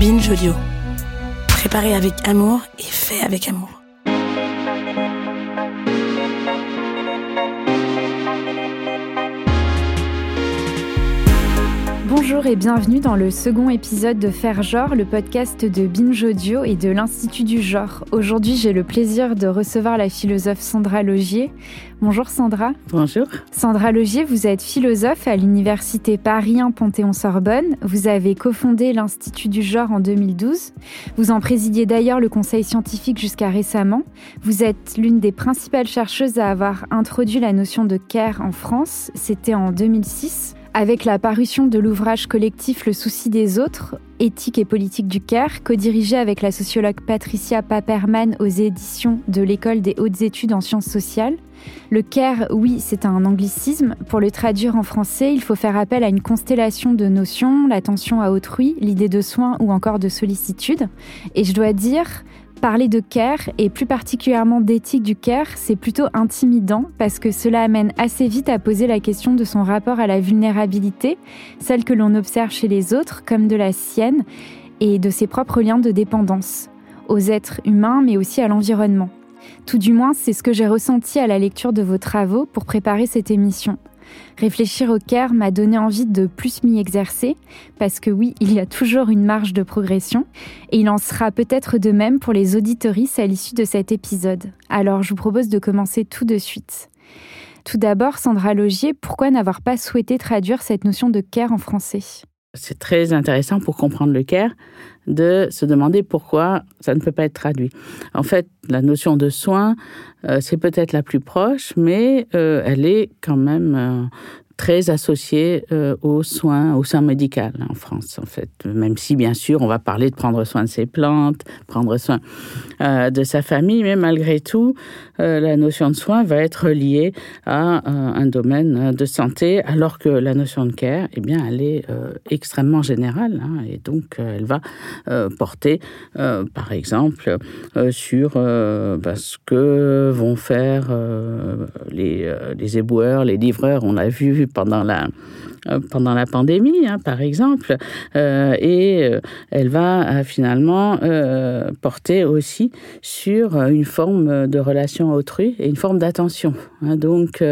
Binge Audio. Préparé avec amour et fait avec amour. Bonjour et bienvenue dans le second épisode de Faire Genre, le podcast de Binge Audio et de l'Institut du Genre. Aujourd'hui, j'ai le plaisir de recevoir la philosophe Sandra Logier. Bonjour Sandra. Bonjour. Sandra Logier, vous êtes philosophe à l'Université Paris 1 Panthéon-Sorbonne. Vous avez cofondé l'Institut du Genre en 2012. Vous en présidiez d'ailleurs le conseil scientifique jusqu'à récemment. Vous êtes l'une des principales chercheuses à avoir introduit la notion de care en France. C'était en 2006. Avec la parution de l'ouvrage collectif Le souci des autres, éthique et politique du CARE, co-dirigé avec la sociologue Patricia Paperman aux éditions de l'École des hautes études en sciences sociales. Le CARE, oui, c'est un anglicisme. Pour le traduire en français, il faut faire appel à une constellation de notions, l'attention à autrui, l'idée de soin ou encore de sollicitude. Et je dois dire, Parler de care et plus particulièrement d'éthique du care, c'est plutôt intimidant parce que cela amène assez vite à poser la question de son rapport à la vulnérabilité, celle que l'on observe chez les autres comme de la sienne, et de ses propres liens de dépendance, aux êtres humains mais aussi à l'environnement. Tout du moins, c'est ce que j'ai ressenti à la lecture de vos travaux pour préparer cette émission. Réfléchir au CARE m'a donné envie de plus m'y exercer, parce que oui, il y a toujours une marge de progression, et il en sera peut-être de même pour les auditoristes à l'issue de cet épisode. Alors je vous propose de commencer tout de suite. Tout d'abord, Sandra Logier, pourquoi n'avoir pas souhaité traduire cette notion de CARE en français? C'est très intéressant pour comprendre le CARE de se demander pourquoi ça ne peut pas être traduit. En fait, la notion de soin, euh, c'est peut-être la plus proche, mais euh, elle est quand même euh, très associé euh, aux soins, aux soins médicaux en France, en fait. Même si, bien sûr, on va parler de prendre soin de ses plantes, prendre soin euh, de sa famille, mais malgré tout, euh, la notion de soin va être liée à un domaine de santé, alors que la notion de care, eh bien, elle est extrêmement générale, hein, et donc elle va porter, par exemple, sur bah, ce que vont faire les, éboueurs, les livreurs. On l'a vu pendant la, euh, pendant la pandémie, hein, par exemple, euh, et euh, elle va finalement porter aussi sur une forme de relation autrui et une forme d'attention. Hein. donc,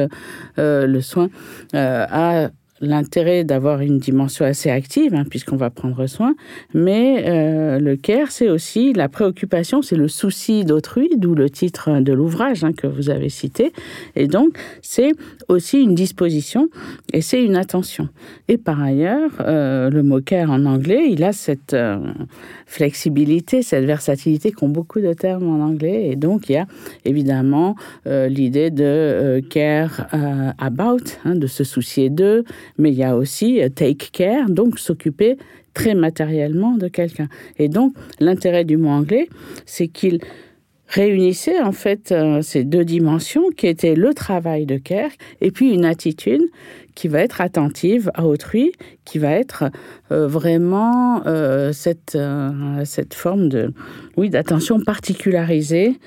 le soin a l'intérêt d'avoir une dimension assez active, hein, puisqu'on va prendre soin, mais euh, le care, c'est aussi la préoccupation, c'est le souci d'autrui, d'où le titre de l'ouvrage hein, que vous avez cité, et donc c'est aussi une disposition et c'est une attention. Et par ailleurs, euh, le mot care en anglais, il a cette euh, flexibilité, cette versatilité qu'ont beaucoup de termes en anglais, et donc il y a évidemment l'idée de care about, hein, de se soucier d'eux, mais il y a aussi euh, take care, donc s'occuper très matériellement de quelqu'un. Et donc, l'intérêt du mot anglais, c'est qu'il réunissait en fait euh, ces deux dimensions qui étaient le travail de care et puis une attitude qui va être attentive à autrui, qui va être euh, vraiment euh, cette, euh, cette forme de, oui, d'attention particularisée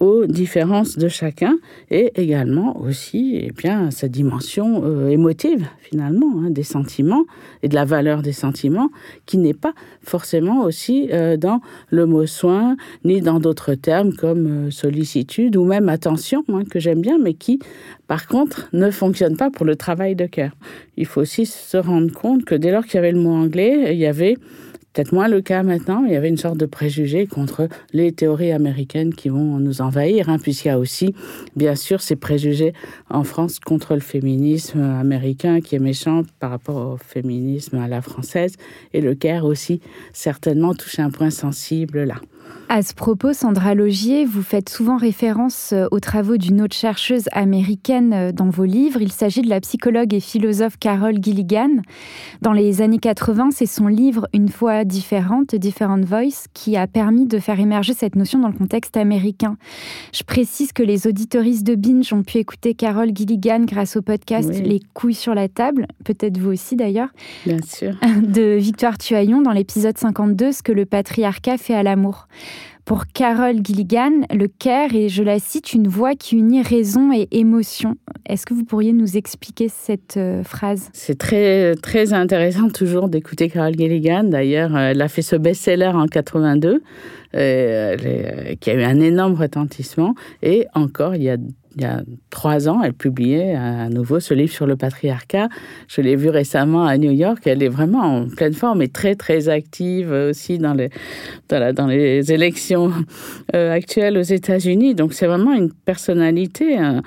aux différences de chacun et également aussi et eh bien, cette dimension émotive finalement hein, des sentiments et de la valeur des sentiments qui n'est pas forcément aussi dans le mot soin ni dans d'autres termes comme sollicitude ou même attention hein, que j'aime bien mais qui par contre ne fonctionne pas pour le travail de cœur. Il faut aussi se rendre compte que dès lors qu'il y avait le mot anglais, il y avait peut-être moins le cas maintenant, il y avait une sorte de préjugé contre les théories américaines qui vont nous envahir, hein, puisqu'il y a aussi, bien sûr, ces préjugés en France contre le féminisme américain qui est méchant par rapport au féminisme à la française, et le CARE aussi certainement touche un point sensible là. À ce propos, Sandra Logier, vous faites souvent référence euh, aux travaux d'une autre chercheuse américaine euh, dans vos livres. Il s'agit de la psychologue et philosophe Carol Gilligan. Dans les années 80, c'est son livre Une fois différente, Different Voice, qui a permis de faire émerger cette notion dans le contexte américain. Je précise que les auditoristes de Binge ont pu écouter Carol Gilligan grâce au podcast Les couilles sur la table, peut-être vous aussi d'ailleurs. Bien sûr. De Victoire Tuaillon dans l'épisode 52, Ce que le patriarcat fait à l'amour. Pour Carol Gilligan, le care est, je la cite, une voix qui unit raison et émotion. Est-ce que vous pourriez nous expliquer cette euh, phrase? C'est très, très intéressant toujours d'écouter Carol Gilligan. D'ailleurs, elle a fait ce best-seller en 82, euh, qui a eu un énorme retentissement. Et encore, il y a il y a trois ans, elle publiait à nouveau ce livre sur le patriarcat. Je l'ai vu récemment à New York. Elle est vraiment en pleine forme et très, très active aussi dans les, dans, les élections euh, actuelles aux États-Unis. Donc, c'est vraiment une personnalité euh,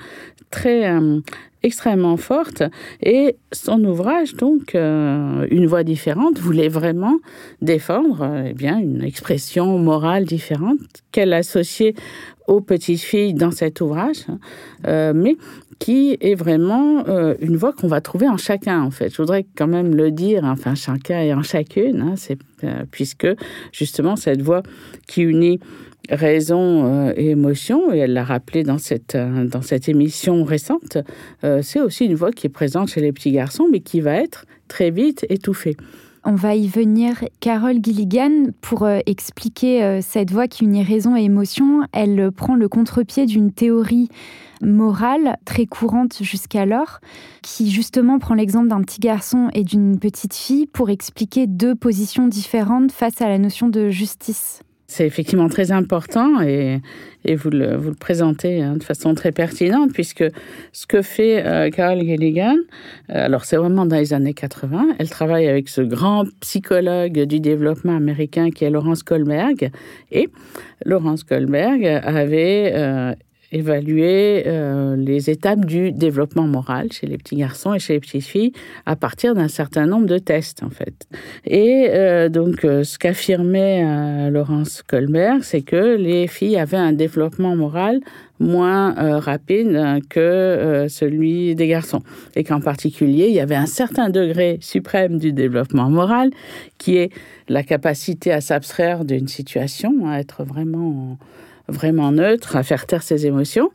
très euh, extrêmement forte et son ouvrage donc une voix différente voulait vraiment défendre eh bien une expression morale différente qu'elle associait aux petites filles dans cet ouvrage, euh, mais qui est vraiment euh, une voix qu'on va trouver en chacun, en fait. Je voudrais quand même le dire, enfin, chacun et en chacune, hein, euh, puisque justement cette voix qui unit raison et émotion, et elle l'a rappelé dans cette, dans cette émission récente, c'est aussi une voix qui est présente chez les petits garçons, mais qui va être très vite étouffée. On va y venir. Carole Gilligan, pour euh, expliquer euh, cette voix qui unit raison et émotion, elle prend le contre-pied d'une théorie morale très courante jusqu'alors, qui justement prend l'exemple d'un petit garçon et d'une petite fille pour expliquer deux positions différentes face à la notion de justice. C'est effectivement très important et, vous, le, présentez hein, de façon très pertinente puisque ce que fait euh, Carol Gilligan, euh, alors c'est vraiment dans les années 80, elle travaille avec ce grand psychologue du développement américain qui est Laurence Kohlberg et Laurence Kohlberg avait euh, évaluer euh, les étapes du développement moral chez les petits garçons et chez les petites filles à partir d'un certain nombre de tests en fait. Et euh, donc euh, ce qu'affirmait Laurence Colbert, c'est que les filles avaient un développement moral moins rapide que celui des garçons. Et qu'en particulier, il y avait un certain degré suprême du développement moral qui est la capacité à s'abstraire d'une situation, à être vraiment vraiment neutre, à faire taire ses émotions.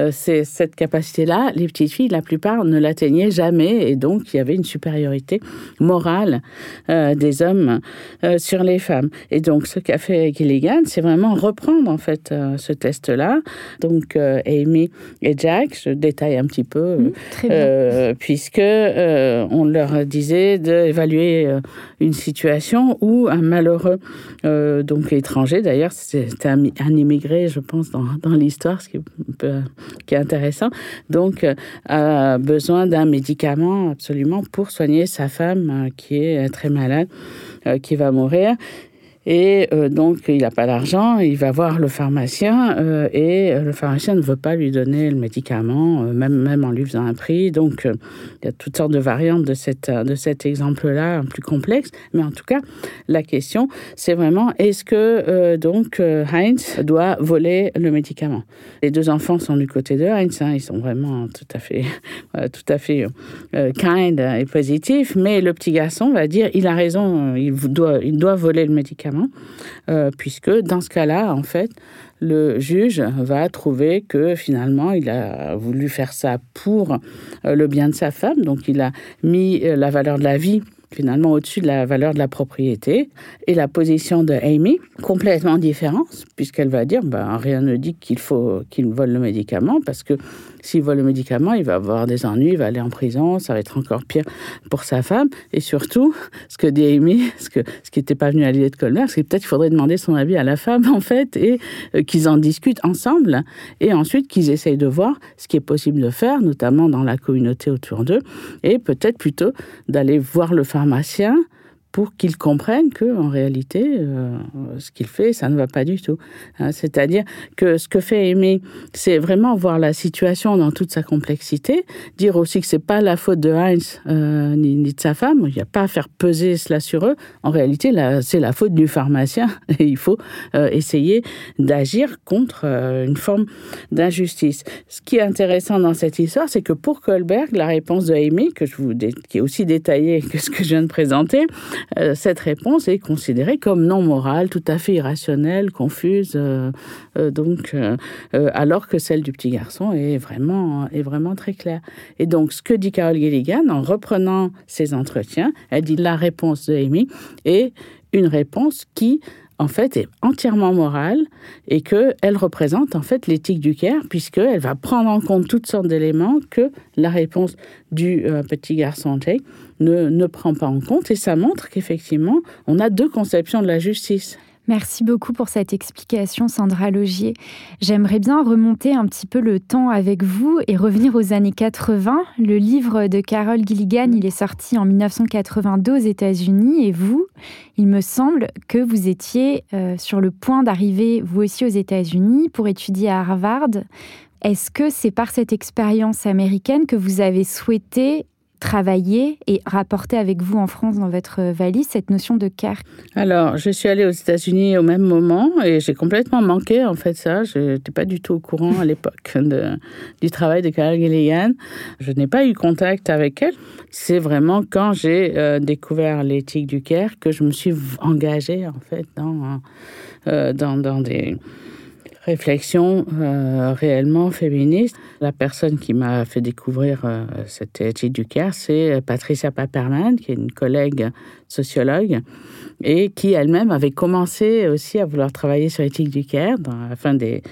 Euh, c'est cette capacité-là, les petites filles, la plupart ne l'atteignaient jamais, et donc il y avait une supériorité morale euh, des hommes euh, sur les femmes. Et donc ce qu'a fait Gilligan, c'est vraiment reprendre en fait ce test-là. Donc Amy et Jack, je détaille un petit peu, mmh, puisque on leur disait d'évaluer une situation où un malheureux, donc étranger d'ailleurs, c'était un, immigré, je pense, dans, dans l'histoire, ce qui peut qui est intéressant. Donc, euh, a besoin d'un médicament absolument pour soigner sa femme euh, qui est très malade, euh, qui va mourir. Et euh, donc, il n'a pas d'argent, il va voir le pharmacien euh, et euh, le pharmacien ne veut pas lui donner le médicament, même, même en lui faisant un prix. Donc, il y a toutes sortes de variantes de, cette, de cet exemple-là, plus complexe. Mais en tout cas, la question, c'est vraiment est-ce que donc Heinz doit voler le médicament? Les deux enfants sont du côté de Heinz, hein, ils sont vraiment tout à fait, tout à fait kind et positifs. Mais le petit garçon va dire il a raison, il doit, il doit voler le médicament. Euh, puisque dans ce cas-là, en fait, le juge va trouver que finalement, il a voulu faire ça pour euh, le bien de sa femme, donc il a mis euh, la valeur de la vie finalement au-dessus de la valeur de la propriété. Et la position de Amy, complètement différente, puisqu'elle va dire, ben, rien ne dit qu'il faut qu'il vole le médicament, parce que s'il vole le médicament, il va avoir des ennuis, il va aller en prison, ça va être encore pire pour sa femme. Et surtout, ce que dit Amy, ce, que, ce qui n'était pas venu à l'idée de Colbert, c'est que peut-être qu'il faudrait demander son avis à la femme, en fait, et euh, qu'ils en discutent ensemble, et ensuite qu'ils essayent de voir ce qui est possible de faire, notamment dans la communauté autour d'eux, et peut-être plutôt d'aller voir le pharmacien pour qu'il comprenne que en réalité euh, ce qu'il fait ça ne va pas du tout. Hein, c'est-à-dire que ce que fait Aimé c'est vraiment voir la situation dans toute sa complexité dire aussi que c'est pas la faute de Heinz euh, ni, de sa femme. Il n'y a pas à faire peser cela sur eux. En réalité c'est la faute du pharmacien. Et il faut euh, essayer d'agir contre une forme d'injustice. Ce qui est intéressant dans cette histoire c'est que pour Colberg la réponse de Aimé qui est aussi détaillée que ce que je viens de présenter euh, cette réponse est considérée comme non morale, tout à fait irrationnelle, confuse, euh, euh, donc, alors que celle du petit garçon est vraiment, est vraiment très claire. Et donc, ce que dit Carol Gilligan, en reprenant ces entretiens, elle dit la réponse de Amy est une réponse qui en fait, est entièrement morale et qu'elle représente en fait l'éthique du care, puisqu'elle va prendre en compte toutes sortes d'éléments que la réponse du euh, petit garçon Jake ne, ne prend pas en compte. Et ça montre qu'effectivement, on a deux conceptions de la justice. Merci beaucoup pour cette explication, Sandra Logier. J'aimerais bien remonter un petit peu le temps avec vous et revenir aux années 80. Le livre de Carol Gilligan, il est sorti en 1982 aux États-Unis et vous, il me semble que vous étiez euh, sur le point d'arriver vous aussi aux États-Unis pour étudier à Harvard. Est-ce que c'est par cette expérience américaine que vous avez souhaité travailler et rapporter avec vous en France dans votre valise cette notion de care Alors, je suis allée aux États-Unis au même moment et j'ai complètement manqué en fait ça. Je n'étais pas du tout au courant à l'époque du travail de Carol Gilligan. Je n'ai pas eu contact avec elle. C'est vraiment quand j'ai euh, découvert l'éthique du care que je me suis engagée en fait dans, euh, dans, dans des réflexion euh, réellement féministe. La personne qui m'a fait découvrir euh, cette étude du CARE, c'est Patricia Paperman, qui est une collègue sociologue et qui elle-même avait commencé aussi à vouloir travailler sur l'éthique du CARE dans la fin des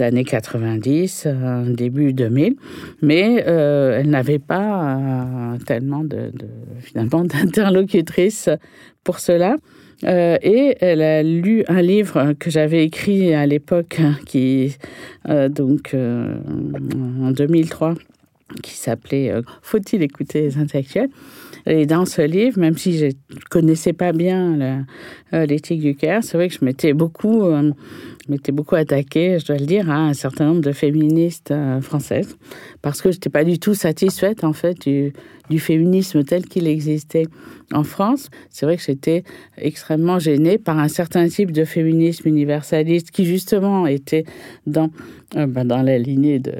années 90, euh, début 2000, mais elle n'avait pas tellement de finalement d'interlocutrice pour cela. Euh, et elle a lu un livre que j'avais écrit à l'époque, qui euh, donc euh, en 2003, qui s'appelait Faut-il écouter les intellectuels? Et dans ce livre, même si je connaissais pas bien l'éthique du cœur, c'est vrai que je m'étais beaucoup m'étais beaucoup attaquée, je dois le dire, à un certain nombre de féministes françaises, parce que je n'étais pas du tout satisfaite, en fait, du, féminisme tel qu'il existait en France, c'est vrai que j'étais extrêmement gênée par un certain type de féminisme universaliste qui justement était dans, euh, ben, dans la lignée de,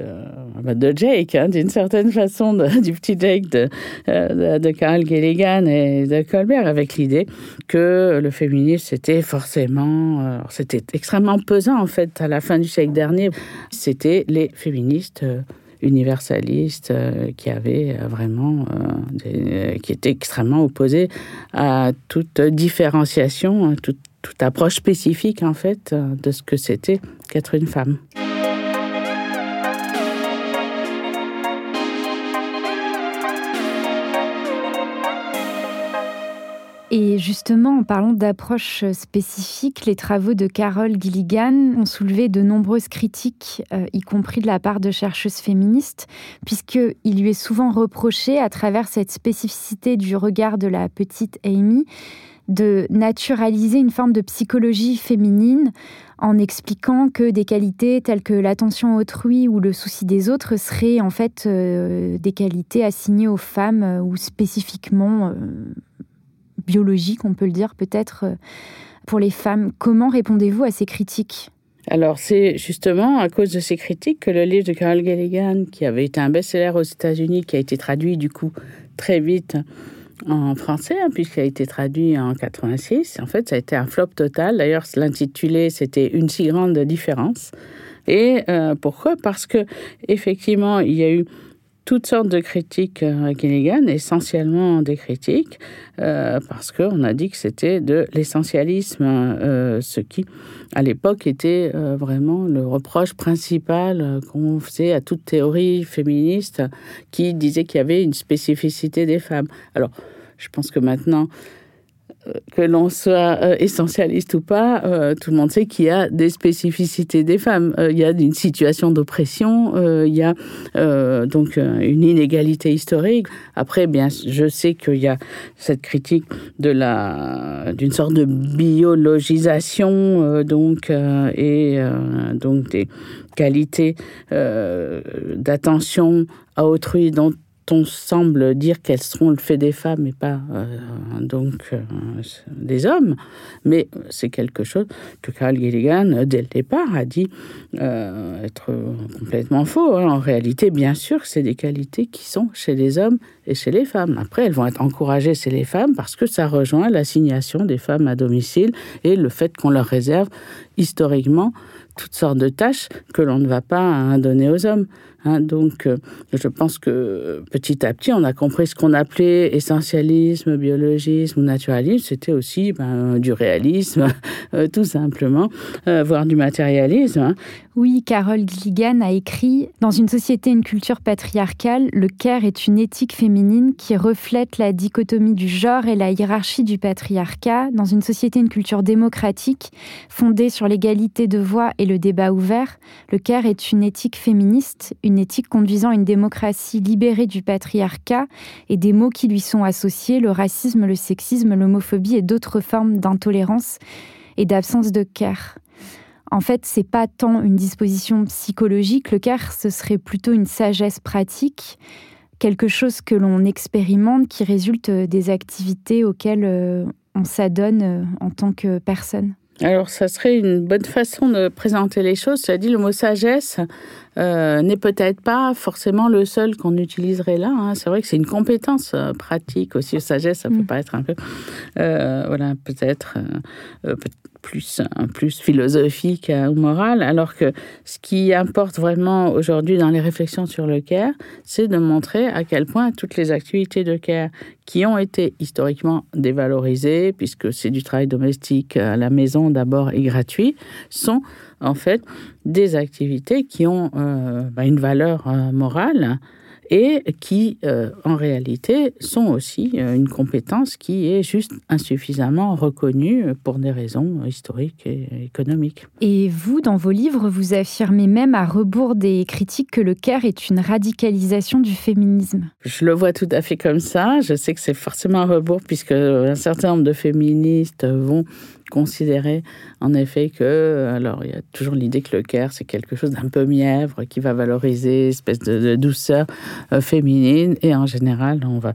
ben, de Jake, hein, d'une certaine façon, du petit Jake de, euh, de, Carl Gilligan et de Colbert, avec l'idée que le féminisme c'était forcément, euh, c'était extrêmement en fait à la fin du siècle dernier. C'était les féministes universaliste euh, qui avait euh, vraiment, euh, qui était extrêmement opposé à toute différenciation, toute, toute approche spécifique en fait de ce que c'était qu'être une femme. Justement, en parlant d'approches spécifiques, les travaux de Carol Gilligan ont soulevé de nombreuses critiques, euh, y compris de la part de chercheuses féministes, puisqu'il lui est souvent reproché, à travers cette spécificité du regard de la petite Amy, de naturaliser une forme de psychologie féminine en expliquant que des qualités telles que l'attention autrui ou le souci des autres seraient en fait euh, des qualités assignées aux femmes euh, ou spécifiquement biologique, on peut le dire peut-être, euh, pour les femmes. Comment répondez-vous à ces critiques? Alors, c'est justement à cause de ces critiques que le livre de Carol Gilligan, qui avait été un best-seller aux États-Unis, qui a été traduit du coup très vite en français, hein, puisqu'il a été traduit en 86, en fait, ça a été un flop total. D'ailleurs, l'intitulé, c'était Une si grande différence. Et euh, pourquoi? Parce que effectivement, il y a eu toutes sortes de critiques à Gilligan, essentiellement des critiques, euh, parce qu'on a dit que c'était de l'essentialisme, euh, ce qui, à l'époque, était euh, vraiment le reproche principal qu'on faisait à toute théorie féministe qui disait qu'il y avait une spécificité des femmes. Alors, je pense que maintenant, que l'on soit euh, essentialiste ou pas, euh, tout le monde sait qu'il y a des spécificités des femmes. Euh, il y a une situation d'oppression, il y a donc une inégalité historique. Après, bien, je sais qu'il y a cette critique de la d'une sorte de biologisation, donc et donc des qualités d'attention à autrui dont on semble dire qu'elles seront le fait des femmes et pas euh, donc euh, des hommes, mais c'est quelque chose que Carl Gilligan, dès le départ, a dit euh, être complètement faux. Hein. En réalité, bien sûr, c'est des qualités qui sont chez les hommes et chez les femmes. Après, elles vont être encouragées chez les femmes parce que ça rejoint l'assignation des femmes à domicile et le fait qu'on leur réserve historiquement toutes sortes de tâches que l'on ne va pas donner aux hommes. Hein. donc, je pense que petit à petit, on a compris ce qu'on appelait essentialisme, biologisme naturalisme. C'était aussi ben, du réalisme, tout simplement, voire du matérialisme. Hein. Oui, Carole Gligan a écrit Dans une société une culture patriarcale, le care est une éthique féminine qui reflète la dichotomie du genre et la hiérarchie du patriarcat. Dans une société une culture démocratique, fondée sur l'égalité de voix et le débat ouvert, le care est une éthique féministe, une conduisant à une démocratie libérée du patriarcat et des mots qui lui sont associés le racisme, le sexisme, l'homophobie et d'autres formes d'intolérance et d'absence de care. En fait, c'est pas tant une disposition psychologique. Le care, ce serait plutôt une sagesse pratique, quelque chose que l'on expérimente qui résulte des activités auxquelles euh, on s'adonne euh, en tant que personne. Alors, ça serait une bonne façon de présenter les choses. As dit le mot sagesse euh, n'est peut-être pas forcément le seul qu'on utiliserait là. Hein. C'est vrai que c'est une compétence pratique aussi. Sagesse, ça peut mm. pas être un peu, voilà, peut-être, plus, plus philosophique ou moral, alors que ce qui importe vraiment aujourd'hui dans les réflexions sur le care, c'est de montrer à quel point toutes les activités de care qui ont été historiquement dévalorisées, puisque c'est du travail domestique à la maison d'abord et gratuit, sont en fait des activités qui ont euh, bah, une valeur euh, morale et qui, euh, en réalité, sont aussi euh, une compétence qui est juste insuffisamment reconnue pour des raisons historiques et économiques. Et vous, dans vos livres, vous affirmez même à rebours des critiques que le CARE est une radicalisation du féminisme. Je le vois tout à fait comme ça. Je sais que c'est forcément un rebours puisque un certain nombre de féministes vont considérer en effet que, alors il y a toujours l'idée que le care c'est quelque chose d'un peu mièvre qui va valoriser espèce de, douceur euh, féminine et en général on va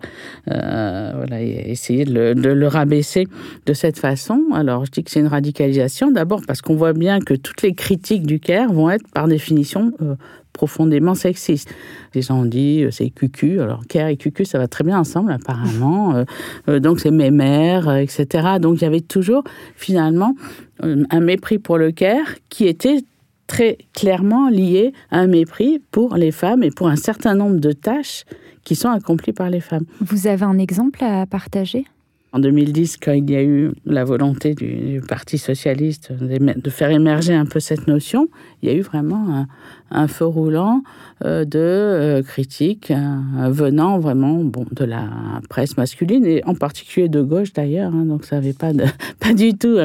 euh, voilà, essayer de le, rabaisser de cette façon. Alors je dis que c'est une radicalisation d'abord parce qu'on voit bien que toutes les critiques du care vont être par définition euh, profondément sexiste. Les gens ont dit c'est cucu. Alors care et cucu, ça va très bien ensemble apparemment. Donc c'est mémère, etc. Donc il y avait toujours finalement un mépris pour le care qui était très clairement lié à un mépris pour les femmes et pour un certain nombre de tâches qui sont accomplies par les femmes. Vous avez un exemple à partager? En 2010, quand il y a eu la volonté du, Parti socialiste de faire émerger un peu cette notion, il y a eu vraiment un, feu roulant euh, de euh, critiques euh, venant vraiment bon, de la presse masculine et en particulier de gauche d'ailleurs. Hein, donc ça n'avait pas, pas du tout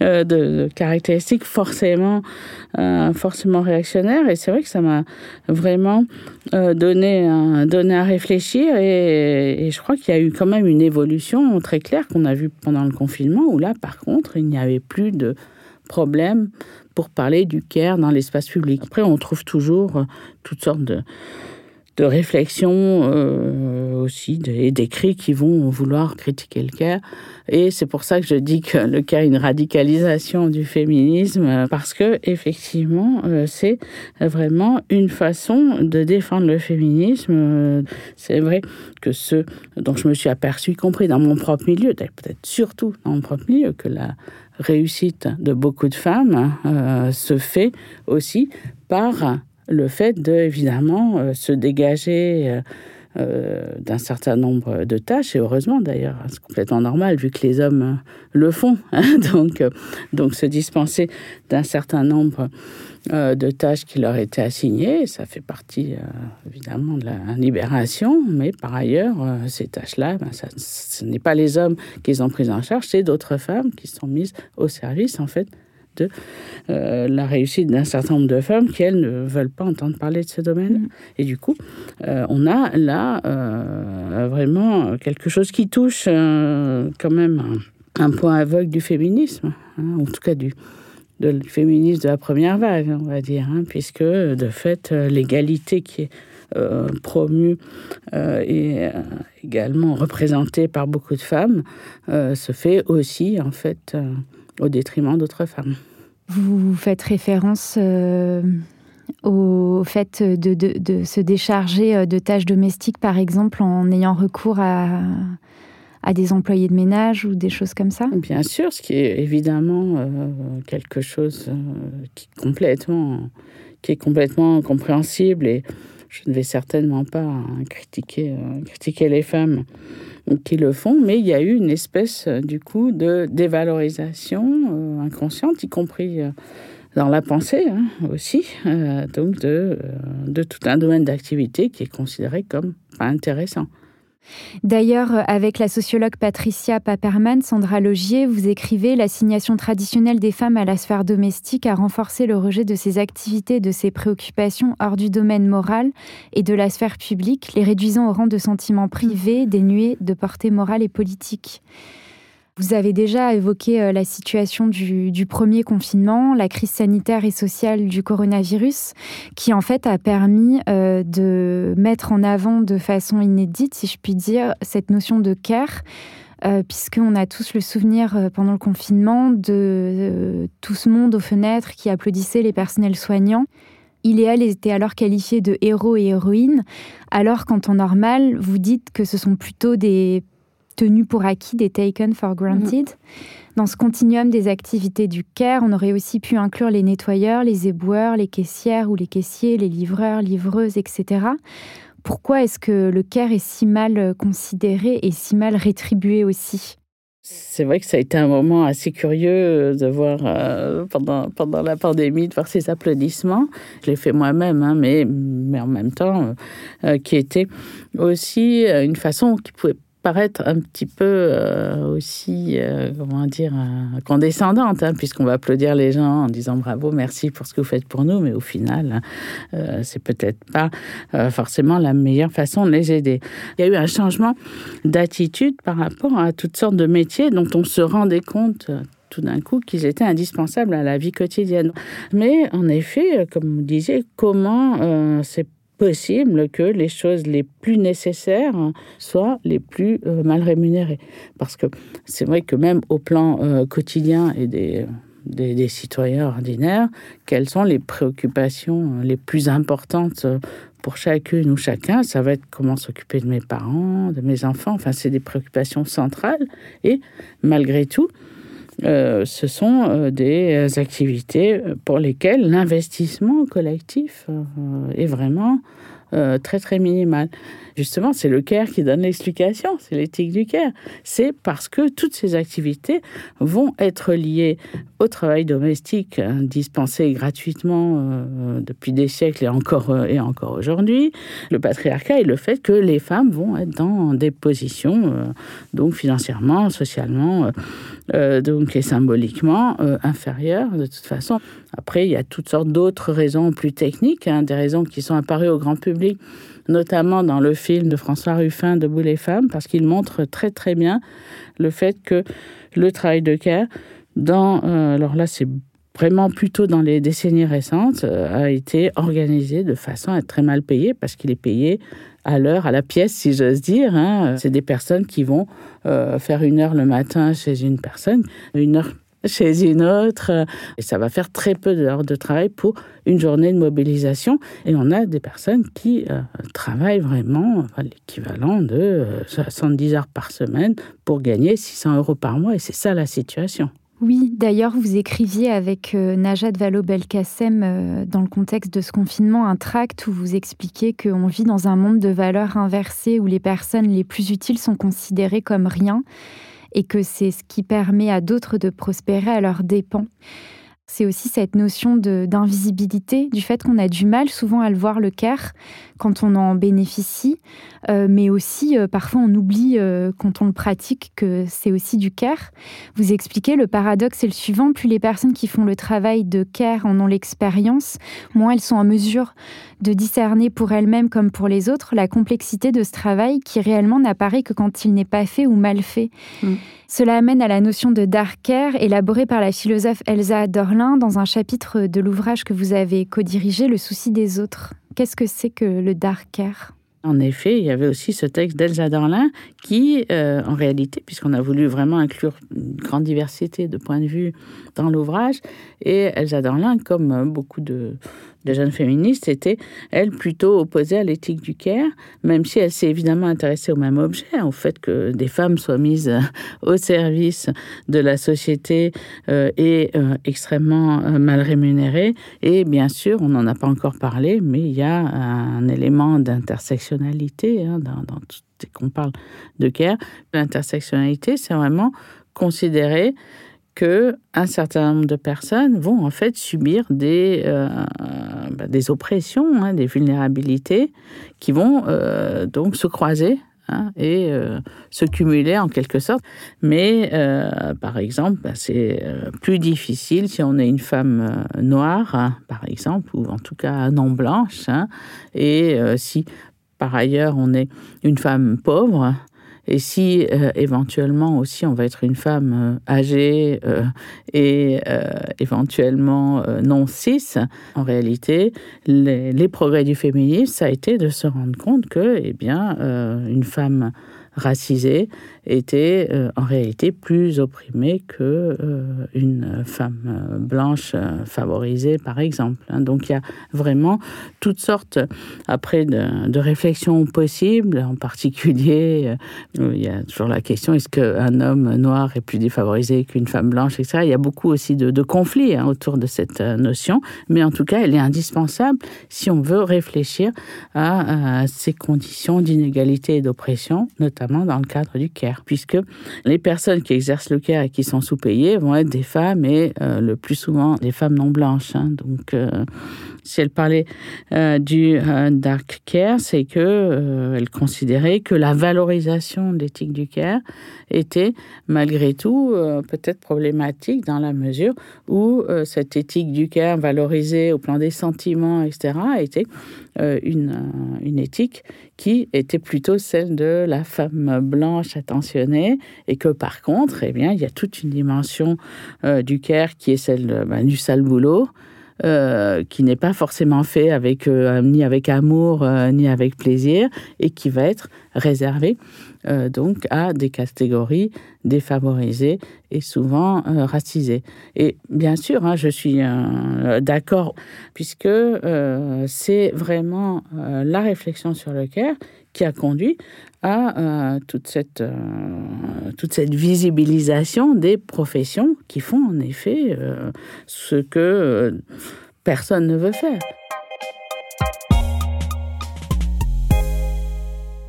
de, caractéristiques forcément, forcément réactionnaires. Et c'est vrai que ça m'a vraiment donné, donné à réfléchir. Et, et je crois qu'il y a eu quand même une évolution très claire qu'on a vue pendant le confinement où là, par contre, il n'y avait plus de problème pour parler du care dans l'espace public. Après, on trouve toujours euh, toutes sortes de, de réflexions euh, aussi et d'écrits qui vont vouloir critiquer le care. Et c'est pour ça que je dis que le care est une radicalisation du féminisme, parce que effectivement, euh, c'est vraiment une façon de défendre le féminisme. C'est vrai que ce dont je me suis aperçu, y compris dans mon propre milieu, peut-être surtout dans mon propre milieu, que la réussite de beaucoup de femmes euh, se fait aussi par le fait de, évidemment, euh, se dégager euh, d'un certain nombre de tâches, et heureusement d'ailleurs, c'est complètement normal vu que les hommes le font, hein. donc, donc se dispenser d'un certain nombre euh, de tâches qui leur étaient assignées. Ça fait partie euh, évidemment de la libération, mais par ailleurs, euh, ces tâches-là, ben, ce n'est pas les hommes qui les ont prises en charge, c'est d'autres femmes qui sont mises au service en fait de la réussite d'un certain nombre de femmes qui, elles, ne veulent pas entendre parler de ce domaine. Mm. Et du coup, on a là vraiment quelque chose qui touche quand même un, point aveugle du féminisme, hein, en tout cas du, de féminisme de la première vague, on va dire, hein, puisque de fait, euh, l'égalité qui est euh, promue euh, et également représentée par beaucoup de femmes se fait aussi, en fait, au détriment d'autres femmes. Vous faites référence au fait de, de, de, se décharger de tâches domestiques, par exemple, en ayant recours à, à des employés de ménage ou des choses comme ça? Bien sûr, ce qui est évidemment euh, quelque chose euh, qui, complètement, qui est complètement compréhensible et Je ne vais certainement pas critiquer, critiquer les femmes qui le font, mais il y a eu une espèce, du coup, de dévalorisation inconsciente, y compris dans la pensée hein, aussi, donc de, de tout un domaine d'activité qui est considéré comme pas intéressant. D'ailleurs, avec la sociologue Patricia Paperman, Sandra Logier, vous écrivez L'assignation traditionnelle des femmes à la sphère domestique a renforcé le rejet de ses activités de ses préoccupations hors du domaine moral et de la sphère publique, les réduisant au rang de sentiments privés, dénués de portée morale et politique. Vous avez déjà évoqué euh, la situation du, premier confinement, la crise sanitaire et sociale du coronavirus, qui en fait a permis euh, de mettre en avant de façon inédite, si je puis dire, cette notion de care. Euh, puisqu'on a tous le souvenir pendant le confinement de tout ce monde aux fenêtres qui applaudissait les personnels soignants. Il et elle étaient alors qualifiés de héros et héroïnes, alors qu'en temps normal, vous dites que ce sont plutôt des tenus pour acquis, des taken for granted. Dans ce continuum des activités du CARE, on aurait aussi pu inclure les nettoyeurs, les éboueurs, les caissières ou les caissiers, les livreurs, livreuses, etc. Pourquoi est-ce que le CARE est si mal considéré et si mal rétribué aussi? C'est vrai que ça a été un moment assez curieux de voir euh, pendant, pendant la pandémie, de voir ces applaudissements. Je l'ai fait moi-même, hein, mais, mais en même temps, euh, qui était aussi une façon qui pouvait paraître un petit peu euh, aussi, euh, comment dire, euh, condescendante, hein, puisqu'on va applaudir les gens en disant bravo, merci pour ce que vous faites pour nous, mais au final, c'est peut-être pas forcément la meilleure façon de les aider. Il y a eu un changement d'attitude par rapport à toutes sortes de métiers dont on se rendait compte tout d'un coup qu'ils étaient indispensables à la vie quotidienne. Mais en effet, comme vous disiez, comment c'est possible que les choses les plus nécessaires soient les plus euh, mal rémunérées. Parce que c'est vrai que même au plan euh, quotidien et des, des, citoyens ordinaires, quelles sont les préoccupations les plus importantes pour chacune ou chacun? Ça va être comment s'occuper de mes parents, de mes enfants. Enfin, c'est des préoccupations centrales. Et malgré tout, euh, ce sont euh, des activités pour lesquelles l'investissement collectif euh, est vraiment très très minimal. Justement, c'est le CARE qui donne l'explication, c'est l'éthique du CARE. C'est parce que toutes ces activités vont être liées au travail domestique hein, dispensé gratuitement euh, depuis des siècles et encore, euh, et encore aujourd'hui, le patriarcat et le fait que les femmes vont être dans des positions, euh, donc financièrement, socialement, donc et symboliquement inférieures de toute façon. Après, il y a toutes sortes d'autres raisons plus techniques, hein, des raisons qui sont apparues au grand public notamment dans le film de François Ruffin, Debout les femmes, parce qu'il montre très très bien le fait que le travail de care, dans, euh, alors là c'est vraiment plutôt dans les décennies récentes, euh, a été organisé de façon à être très mal payé, parce qu'il est payé à l'heure, à la pièce, si j'ose dire. Hein. C'est des personnes qui vont euh, faire une heure le matin chez une personne, une heure chez une autre. Et ça va faire très peu d'heures de travail pour une journée de mobilisation. Et on a des personnes qui euh, travaillent vraiment l'équivalent de 70 euh, heures par semaine pour gagner 600 euros par mois. Et c'est ça la situation. Oui, d'ailleurs, vous écriviez avec euh, Najat Vallaud-Belkacem dans le contexte de ce confinement un tract où vous expliquez qu'on vit dans un monde de valeurs inversées où les personnes les plus utiles sont considérées comme rien et que c'est ce qui permet à d'autres de prospérer à leurs dépens. C'est aussi cette notion d'invisibilité, du fait qu'on a du mal souvent à le voir le care quand on en bénéficie, euh, mais aussi euh, parfois on oublie euh, quand on le pratique que c'est aussi du care. Vous expliquez le paradoxe est le suivant, plus les personnes qui font le travail de care en ont l'expérience, moins elles sont en mesure de discerner pour elles-mêmes comme pour les autres la complexité de ce travail qui réellement n'apparaît que quand il n'est pas fait ou mal fait. Mm. Cela amène à la notion de dark care élaborée par la philosophe Elsa Dorlin dans un chapitre de l'ouvrage que vous avez co-dirigé, Le souci des autres. Qu'est-ce que c'est que le dark care? En effet, il y avait aussi ce texte d'Elsa Dorlin qui, euh, en réalité, puisqu'on a voulu vraiment inclure une grande diversité de points de vue dans l'ouvrage, et Elsa Dorlin, comme beaucoup de, de jeunes féministes étaient, elles, plutôt opposées à l'éthique du care, même si elle s'est évidemment intéressée au même objet, au fait que des femmes soient mises au service de la société euh, et euh, extrêmement euh, mal rémunérées. Et bien sûr, on n'en a pas encore parlé, mais il y a un élément d'intersectionnalité hein, dans, tout qu'on parle de care. L'intersectionnalité, c'est vraiment considérer que un certain nombre de personnes vont en fait subir des, euh, bah, des oppressions, hein, des vulnérabilités qui vont euh, donc se croiser hein, et euh, se cumuler en quelque sorte. Mais par exemple, bah, c'est plus difficile si on est une femme noire, hein, par exemple, ou en tout cas non blanche, et si par ailleurs on est une femme pauvre, et si euh, éventuellement aussi on va être une femme euh, âgée euh, et éventuellement non cis, en réalité, les, les, progrès du féminisme, ça a été de se rendre compte que, eh bien, une femme racisée était euh, en réalité plus opprimée que euh, une femme euh, blanche favorisée, par exemple. Hein. Donc il y a vraiment toutes sortes, après, de, réflexions possibles, en particulier, il y a toujours la question, est-ce qu'un homme noir est plus défavorisé qu'une femme blanche, etc. Il y a beaucoup aussi de, conflits hein, autour de cette notion, mais en tout cas, elle est indispensable si on veut réfléchir à, à ces conditions d'inégalité et d'oppression, notamment dans le cadre du CARE puisque les personnes qui exercent le care et qui sont sous-payées vont être des femmes et euh, le plus souvent des femmes non blanches. Hein. Donc, euh, si elle parlait euh, du dark care, c'est que elle considérait que la valorisation de l'éthique du care était malgré tout peut-être problématique dans la mesure où cette éthique du care valorisée au plan des sentiments, etc., était une, une éthique qui était plutôt celle de la femme blanche attentionnée et que par contre, eh bien, il y a toute une dimension euh, du care qui est celle ben, du sale boulot. Euh, qui n'est pas forcément fait euh, ni avec amour euh, ni avec plaisir et qui va être réservé donc à des catégories défavorisées et souvent racisées. Et bien sûr, hein, je suis d'accord, puisque c'est vraiment la réflexion sur le care qui a conduit à toute, cette, toute cette visibilisation des professions qui font en effet ce que personne ne veut faire.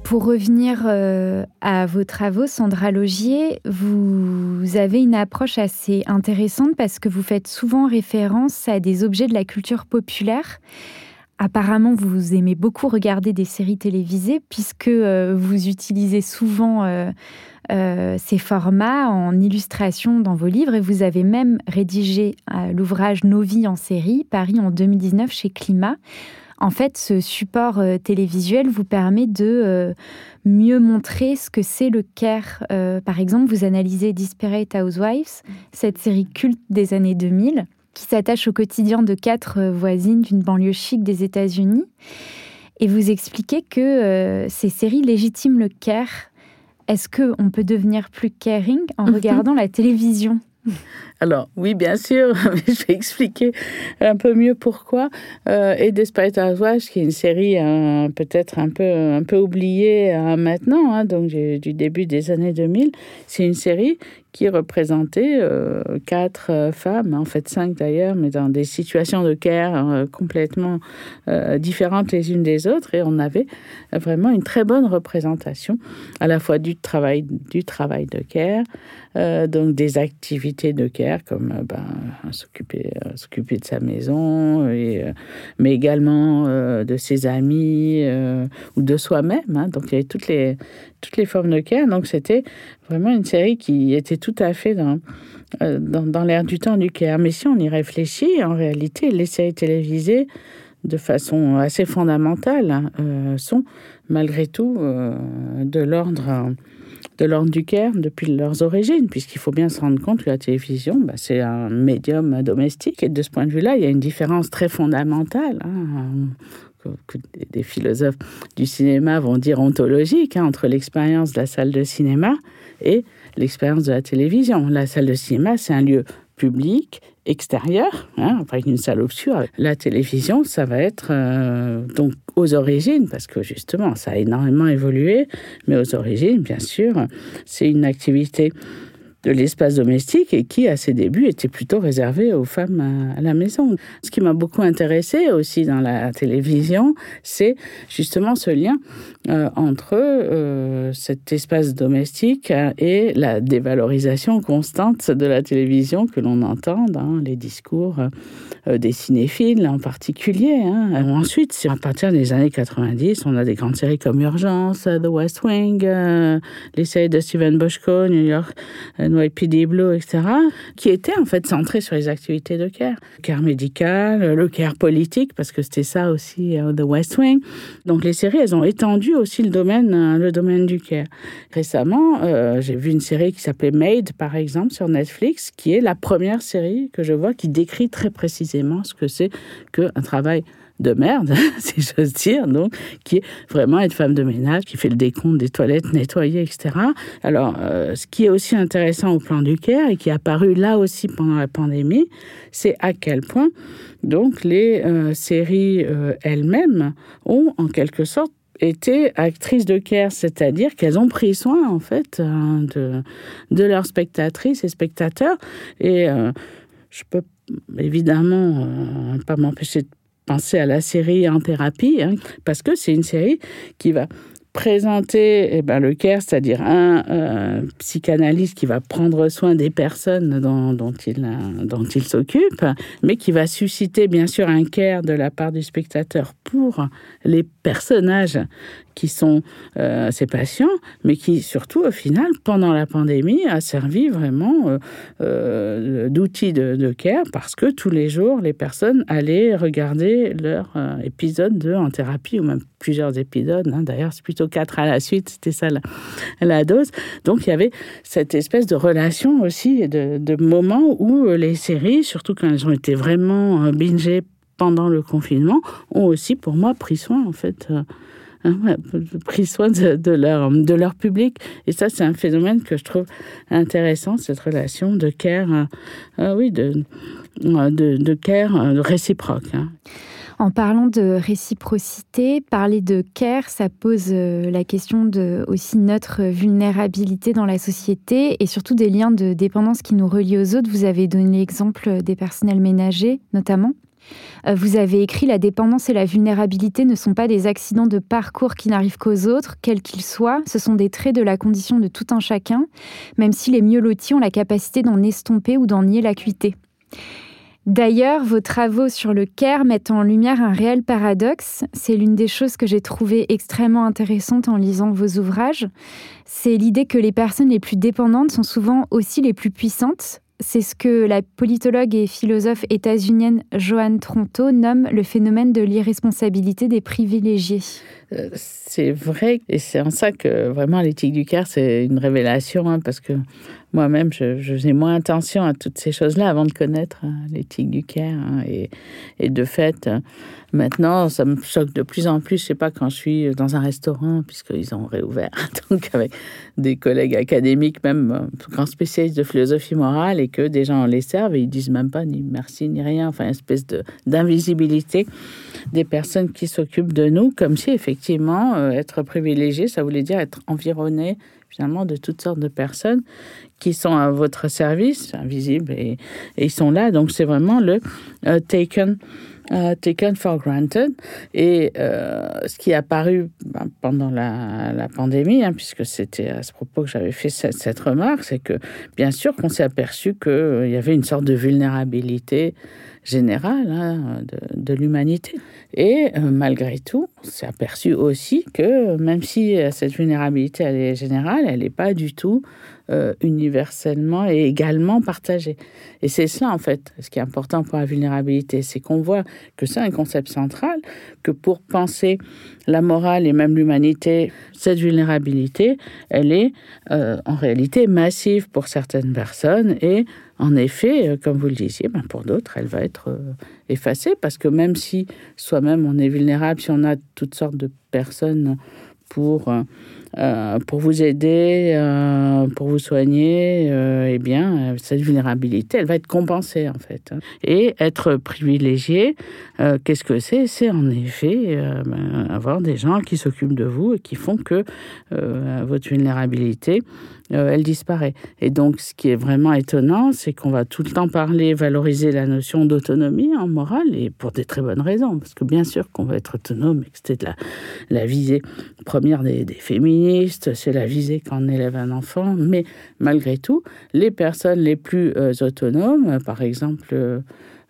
Pour revenir euh, à vos travaux, Sandra Logier, vous avez une approche assez intéressante parce que vous faites souvent référence à des objets de la culture populaire. Apparemment, vous aimez beaucoup regarder des séries télévisées puisque euh, vous utilisez souvent euh, ces formats en illustration dans vos livres et vous avez même rédigé l'ouvrage Nos vies en série, Paris en 2019 chez Climat. En fait, ce support euh, télévisuel vous permet de euh, mieux montrer ce que c'est le care. Euh, par exemple, vous analysez Disparate Housewives, cette série culte des années 2000, qui s'attache au quotidien de quatre voisines d'une banlieue chic des États-Unis. Et vous expliquez que ces séries légitiment le care. Est-ce qu'on peut devenir plus caring en mhm. regardant la télévision? Alors, oui, bien sûr, mais je vais expliquer un peu mieux pourquoi. Euh, et Desperate Housewives, qui est une série euh, peut-être un peu, un peu oubliée euh, maintenant, hein, donc du, du, début des années 2000, c'est une série qui représentait euh, quatre euh, femmes, en fait cinq d'ailleurs, mais dans des situations de care euh, complètement différentes les unes des autres. Et on avait vraiment une très bonne représentation à la fois du travail, du travail de care, donc des activités de care comme ben, s'occuper, s'occuper de sa maison, mais également de ses amis ou de soi-même. Hein. Donc il y avait toutes les, toutes les formes de care. Donc c'était vraiment une série qui était tout à fait dans, euh, dans, dans l'air du temps du care. Mais si on y réfléchit, en réalité, les séries télévisées, de façon assez fondamentale, hein, euh, sont malgré tout euh, de l'ordre de l'ordre du care depuis leurs origines, puisqu'il faut bien se rendre compte que la télévision, bah, c'est un médium domestique, et de ce point de vue-là, il y a une différence très fondamentale. Hein, que, des philosophes du cinéma vont dire ontologique, hein, entre l'expérience de la salle de cinéma et l'expérience de la télévision. La salle de cinéma, c'est un lieu public extérieur, hein, avec une salle obscure. La télévision, ça va être euh, donc aux origines, parce que justement, ça a énormément évolué, mais aux origines, bien sûr, c'est une activité de l'espace domestique et qui, à ses débuts, était plutôt réservé aux femmes à la maison. Ce qui m'a beaucoup intéressé aussi dans la télévision, c'est justement ce lien euh, entre euh, cet espace domestique et la dévalorisation constante de la télévision que l'on entend dans les discours euh, des cinéphiles en particulier. Hein. Ensuite, à partir des années 90, on a des grandes séries comme Urgence, The West Wing, les séries de Steven Boschko, New York, Blue, etc., qui étaient en fait centrées sur les activités de care. Le care médical, le care politique, parce que c'était ça aussi, The West Wing. Donc les séries, elles ont étendu aussi le domaine, euh, le domaine du care. Récemment, euh, j'ai vu une série qui s'appelait Made, par exemple, sur Netflix, qui est la première série que je vois qui décrit très précisément ce que c'est qu'un travail de merde, si j'ose dire, donc, qui est vraiment être femme de ménage, qui fait le décompte des toilettes nettoyées, etc. Alors, euh, ce qui est aussi intéressant au plan du care et qui est apparu là aussi pendant la pandémie, c'est à quel point, donc, les séries elles-mêmes ont en quelque sorte étaient actrices de care, c'est-à-dire qu'elles ont pris soin en fait euh, de, de leurs spectatrices et spectateurs. Et euh, je peux évidemment euh, pas m'empêcher de penser à la série En thérapie, hein, parce que c'est une série qui va présenter eh ben, le care, c'est-à-dire un euh, psychanalyste qui va prendre soin des personnes dont, il, dont il s'occupe, mais qui va susciter bien sûr un care de la part du spectateur pour les personnages qui sont euh, ces patients, mais qui surtout au final, pendant la pandémie, a servi vraiment euh, euh, d'outil de, de, care parce que tous les jours, les personnes allaient regarder leur épisode de en thérapie ou même plusieurs épisodes. Hein. D'ailleurs, c'est plutôt quatre à la suite, c'était ça la, la, dose. Donc il y avait cette espèce de relation aussi, de, de moments où les séries, surtout quand elles ont été vraiment bingées pendant le confinement, ont aussi pour moi pris soin en fait Hein, pris soin de, leur, de leur public. Et ça, c'est un phénomène que je trouve intéressant, cette relation de care, euh, euh, oui, de, euh, de, care réciproque. Hein. En parlant de réciprocité, parler de care, ça pose la question de aussi notre vulnérabilité dans la société et surtout des liens de dépendance qui nous relient aux autres. Vous avez donné l'exemple des personnels ménagers, notamment. Euh, vous avez écrit La dépendance et la vulnérabilité ne sont pas des accidents de parcours qui n'arrivent qu'aux autres, quels qu'ils soient, ce sont des traits de la condition de tout un chacun, même si les mieux lotis ont la capacité d'en estomper ou d'en nier l'acuité. D'ailleurs, vos travaux sur le CARE mettent en lumière un réel paradoxe. C'est l'une des choses que j'ai trouvées extrêmement intéressantes en lisant vos ouvrages. C'est l'idée que les personnes les plus dépendantes sont souvent aussi les plus puissantes, c'est ce que la politologue et philosophe états-unienne Joanne Tronto nomme le phénomène de l'irresponsabilité des privilégiés. Euh, c'est vrai, et c'est en ça que vraiment l'éthique du cœur, c'est une révélation, hein, parce que moi-même, je, faisais moins attention à toutes ces choses-là avant de connaître hein, l'éthique du cœur. Hein, et, de fait, maintenant, ça me choque de plus en plus, je sais pas, quand je suis dans un restaurant, puisqu'ils ont réouvert, donc avec des collègues académiques, même euh, grands spécialistes de philosophie morale, et que des gens les servent et ils disent même pas ni merci ni rien, enfin, une espèce d'invisibilité des personnes qui s'occupent de nous, comme si effectivement, euh, être privilégié, ça voulait dire être environné finalement de toutes sortes de personnes qui sont à votre service, invisibles, et, ils sont là. Donc c'est vraiment le euh, taken. Uh, taken for granted. Et euh, ce qui est apparu ben, pendant la, pandémie, hein, puisque c'était à ce propos que j'avais fait cette, remarque, c'est que bien sûr qu'on s'est aperçu qu'il euh, y avait une sorte de vulnérabilité générale hein, de, l'humanité. Et euh, malgré tout, on s'est aperçu aussi que même si cette vulnérabilité est générale, elle n'est pas du tout euh, universellement et également partagée. Et c'est cela, en fait, ce qui est important pour la vulnérabilité, c'est qu'on voit que c'est un concept central, que pour penser la morale et même l'humanité, cette vulnérabilité, elle est euh, en réalité massive pour certaines personnes et en effet, euh, comme vous le disiez, ben pour d'autres, elle va être effacée parce que même si soi-même on est vulnérable, si on a toutes sortes de personnes pour euh, pour vous aider, euh, pour vous soigner, euh, eh bien, cette vulnérabilité, elle va être compensée en fait. Et être privilégié, qu'est-ce que c'est? C'est en effet ben, avoir des gens qui s'occupent de vous et qui font que votre vulnérabilité euh, elle disparaît. Et donc, ce qui est vraiment étonnant, c'est qu'on va tout le temps parler, valoriser la notion d'autonomie en morale, et pour des très bonnes raisons. Parce que bien sûr qu'on va être autonome, et que c'était la, la visée première des, des féministes, c'est la visée quand on élève un enfant. Mais malgré tout, les personnes les plus euh, autonomes, par exemple,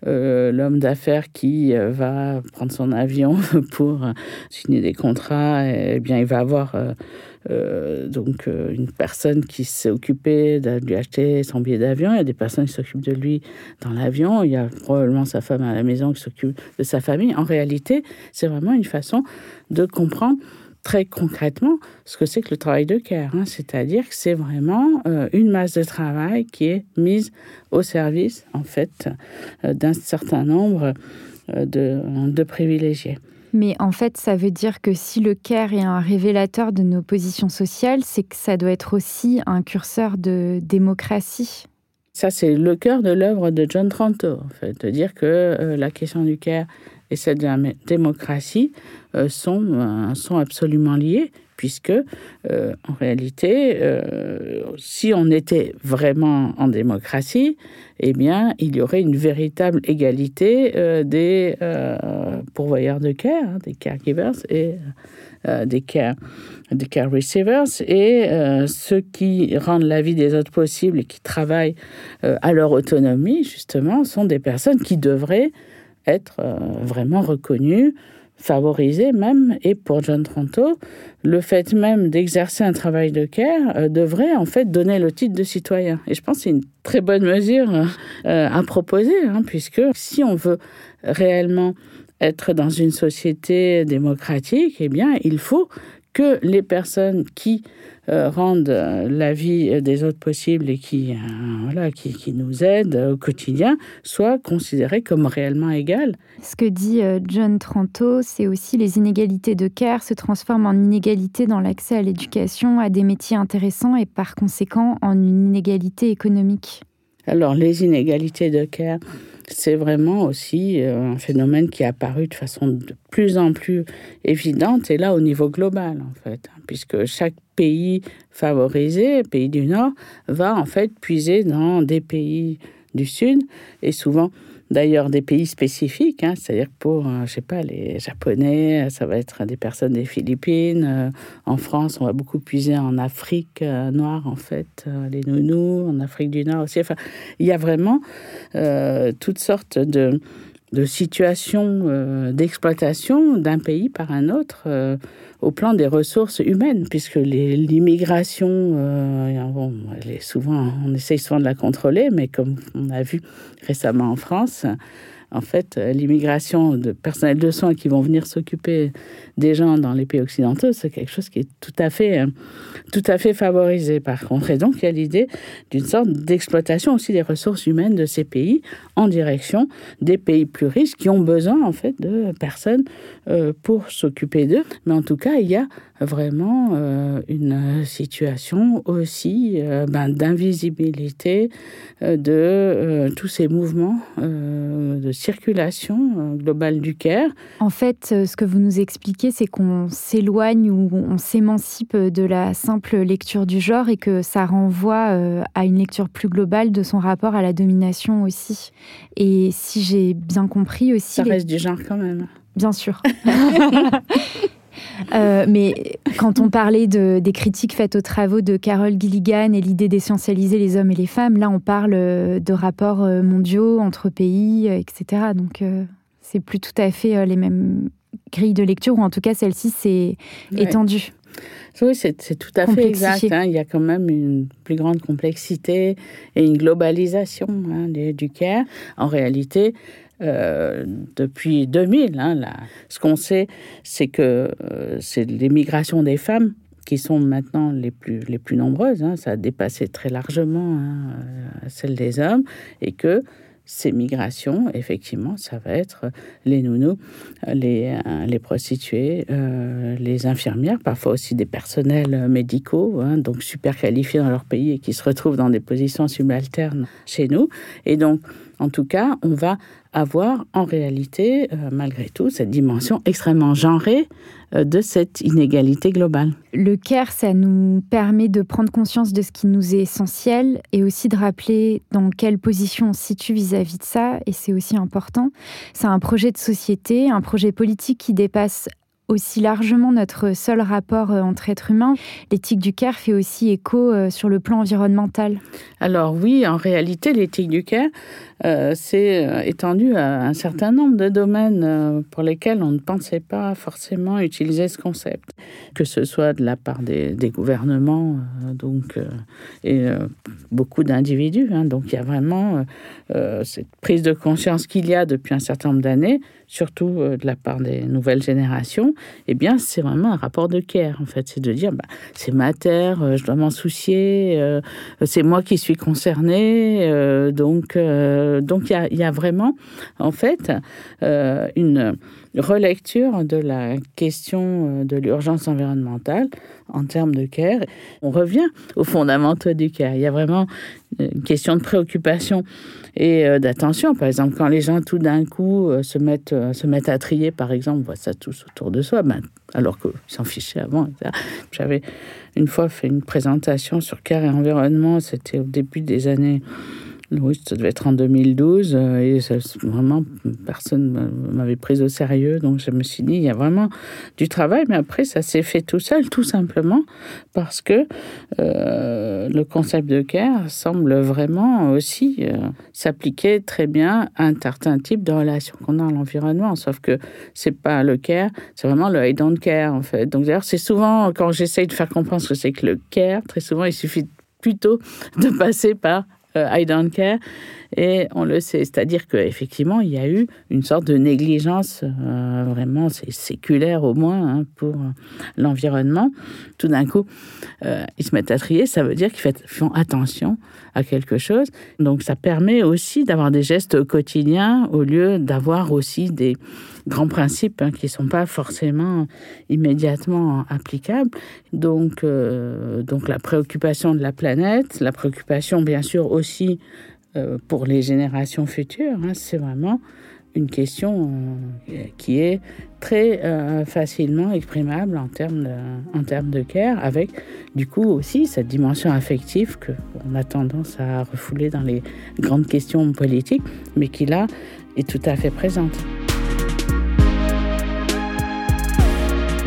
euh, l'homme d'affaires qui va prendre son avion pour signer des contrats, eh bien, il va avoir euh, donc euh, une personne qui s'est occupée de lui acheter son billet d'avion, il y a des personnes qui s'occupent de lui dans l'avion, il y a probablement sa femme à la maison qui s'occupe de sa famille. En réalité, c'est vraiment une façon de comprendre très concrètement ce que c'est que le travail de care. Hein. C'est-à-dire que c'est vraiment euh, une masse de travail qui est mise au service, en fait, d'un certain nombre de, de privilégiés. Mais en fait, ça veut dire que si le CARE est un révélateur de nos positions sociales, c'est que ça doit être aussi un curseur de démocratie. Ça, c'est le cœur de l'œuvre de John Tranto, en fait, de dire que euh, la question du CARE et la démocratie euh, sont, euh, sont absolument liées puisque euh, en réalité, euh, si on était vraiment en démocratie, eh bien, il y aurait une véritable égalité des pourvoyeurs de care, hein, des caregivers et des care, des care receivers, et ceux qui rendent la vie des autres possible et qui travaillent à leur autonomie, justement, sont des personnes qui devraient être vraiment reconnues favorisé même, et pour John Tronto, le fait même d'exercer un travail de care euh, devrait en fait donner le titre de citoyen. Et je pense que c'est une très bonne mesure euh, à proposer, hein, puisque si on veut réellement être dans une société démocratique, eh bien, il faut que les personnes qui euh, rendent euh, la vie des autres possible et qui, euh, voilà, qui, qui, nous aident au quotidien soient considérées comme réellement égales. Ce que dit John Tranto, c'est aussi les inégalités de care se transforment en inégalités dans l'accès à l'éducation, à des métiers intéressants et par conséquent en une inégalité économique. Alors les inégalités de care, c'est vraiment aussi euh, un phénomène qui est apparu de façon de plus en plus évidente, et là au niveau global en fait, hein, puisque chaque pays favorisé, pays du Nord, va en fait puiser dans des pays du Sud, et souvent d'ailleurs des pays spécifiques, hein, c'est-à-dire pour, euh, je sais pas, les Japonais, ça va être des personnes des Philippines. Euh, en France, on va beaucoup puiser en Afrique euh, noire, en fait, les nounous, en Afrique du Nord aussi. Enfin, il y a vraiment toutes sortes de, de situations d'exploitation d'un pays par un autre au plan des ressources humaines, puisque l'immigration, euh, souvent, on essaye souvent de la contrôler, mais comme on a vu récemment en France, en fait, euh, l'immigration de personnel de soins qui vont venir s'occuper des gens dans les pays occidentaux, c'est quelque chose qui est tout à fait, euh, tout à fait favorisé par contre. Et donc, il y a l'idée d'une sorte d'exploitation aussi des ressources humaines de ces pays en direction des pays plus riches qui ont besoin, en fait, de personnes euh, pour s'occuper d'eux. Mais en tout cas, il y a vraiment une situation aussi ben, d'invisibilité de tous ces mouvements de circulation euh, globale du Caire. En fait, euh, ce que vous nous expliquez, c'est qu'on s'éloigne ou on s'émancipe de la simple lecture du genre et que ça renvoie euh, à une lecture plus globale de son rapport à la domination aussi. Et si j'ai bien compris aussi... Ça reste du genre quand même. Bien sûr. Euh, mais quand on parlait de, des critiques faites aux travaux de Carol Gilligan et l'idée d'essentialiser les hommes et les femmes, là on parle euh, de rapports euh, mondiaux entre pays, etc. Donc c'est plus tout à fait les mêmes grilles de lecture, ou en tout cas celle-ci c'est étendue. Oui, c'est tout à fait exact. Hein. Il y a quand même une plus grande complexité et une globalisation hein, du care. En réalité, euh, depuis 2000. Hein. Ce qu'on sait, c'est que euh, c'est les migrations des femmes qui sont maintenant les plus, les plus nombreuses. Hein, ça a dépassé très largement hein, euh, celle des hommes et que ces migrations, effectivement, ça va être les nounous, les, les prostituées, les infirmières, parfois aussi des personnels médicaux, hein, donc super qualifiés dans leur pays et qui se retrouvent dans des positions subalternes chez nous. Et donc, en tout cas, on va avoir en réalité, euh, malgré tout, cette dimension extrêmement genrée euh, de cette inégalité globale. Le CARE, ça nous permet de prendre conscience de ce qui nous est essentiel et aussi de rappeler dans quelle position on se situe vis-à-vis de ça, et c'est aussi important. C'est un projet de société, un projet politique qui dépasse aussi largement notre seul rapport euh, entre êtres humains. L'éthique du CARE fait aussi écho sur le plan environnemental. Alors oui, en réalité, l'éthique du CARE, euh, c'est euh, étendu à un certain nombre de domaines euh, pour lesquels on ne pensait pas forcément utiliser ce concept, que ce soit de la part des, des gouvernements donc, et beaucoup d'individus. Hein. donc il y a vraiment cette prise de conscience qu'il y a depuis un certain nombre d'années, surtout de la part des nouvelles générations. Eh bien, c'est vraiment un rapport de care, en fait. C'est de dire, bah, c'est ma terre, je dois m'en soucier, c'est moi qui suis concerné, donc euh, donc il y, a, vraiment, en fait, euh, une relecture de la question euh, de l'urgence environnementale en termes de care. On revient aux fondamentaux du care. Il y a vraiment une question de préoccupation et d'attention. Par exemple, quand les gens tout d'un coup se mettent, se mettent à trier, par exemple, on voit ça tous autour de soi, ben, alors qu'ils s'en fichaient avant. J'avais une fois fait une présentation sur care et environnement, c'était au début des années oui, ça devait être en 2012 euh, et vraiment personne m'avait prise au sérieux. Donc je me suis dit, il y a vraiment du travail, mais après ça s'est fait tout seul, tout simplement parce que euh, le concept de care semble vraiment aussi euh, s'appliquer très bien à un certain type de relation qu'on a à l'environnement. Sauf que c'est pas le care, c'est vraiment le I don't care en fait. Donc d'ailleurs, c'est souvent quand j'essaye de faire comprendre ce que c'est que le care, très souvent il suffit plutôt de passer par Uh, I don't care. Et on le sait, c'est-à-dire qu'effectivement, il y a eu une sorte de négligence, euh, vraiment, c'est séculaire au moins, hein, pour l'environnement. Tout d'un coup, euh, ils se mettent à trier, ça veut dire qu'ils font attention à quelque chose. Donc ça permet aussi d'avoir des gestes quotidiens au lieu d'avoir aussi des grands principes hein, qui ne sont pas forcément immédiatement applicables. Donc, euh, donc la préoccupation de la planète, la préoccupation bien sûr aussi euh, pour les générations futures, hein, c'est vraiment une question euh, qui est très facilement exprimable en termes de, en termes de care, avec du coup aussi cette dimension affective qu'on a tendance à refouler dans les grandes questions politiques, mais qui là est tout à fait présente.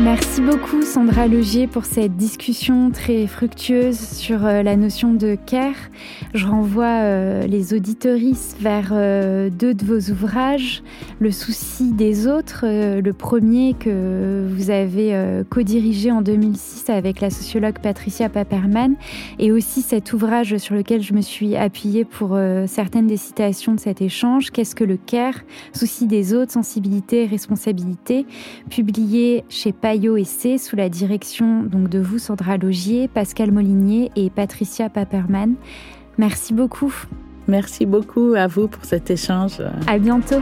Merci beaucoup Sandra Legier pour cette discussion très fructueuse sur euh, la notion de care. Je renvoie euh, les auditoristes vers euh, deux de vos ouvrages, Le souci des autres, le premier que vous avez co-dirigé en 2006 avec la sociologue Patricia Paperman, et aussi cet ouvrage sur lequel je me suis appuyée pour certaines des citations de cet échange, Qu'est-ce que le care? Souci des autres, sensibilité, responsabilité, publié chez Payot et C sous la direction donc de vous, Sandra Logier, Pascal Molinier et Patricia Paperman. Merci beaucoup. Merci beaucoup à vous pour cet échange. À bientôt.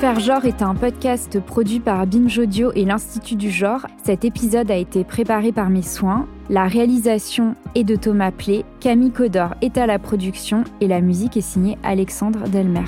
Faire genre est un podcast produit par Binge Audio et l'Institut du genre. Cet épisode a été préparé par mes soins. La réalisation est de Thomas Plé, Camille Codor est à la production et la musique est signée Alexandre Delmer.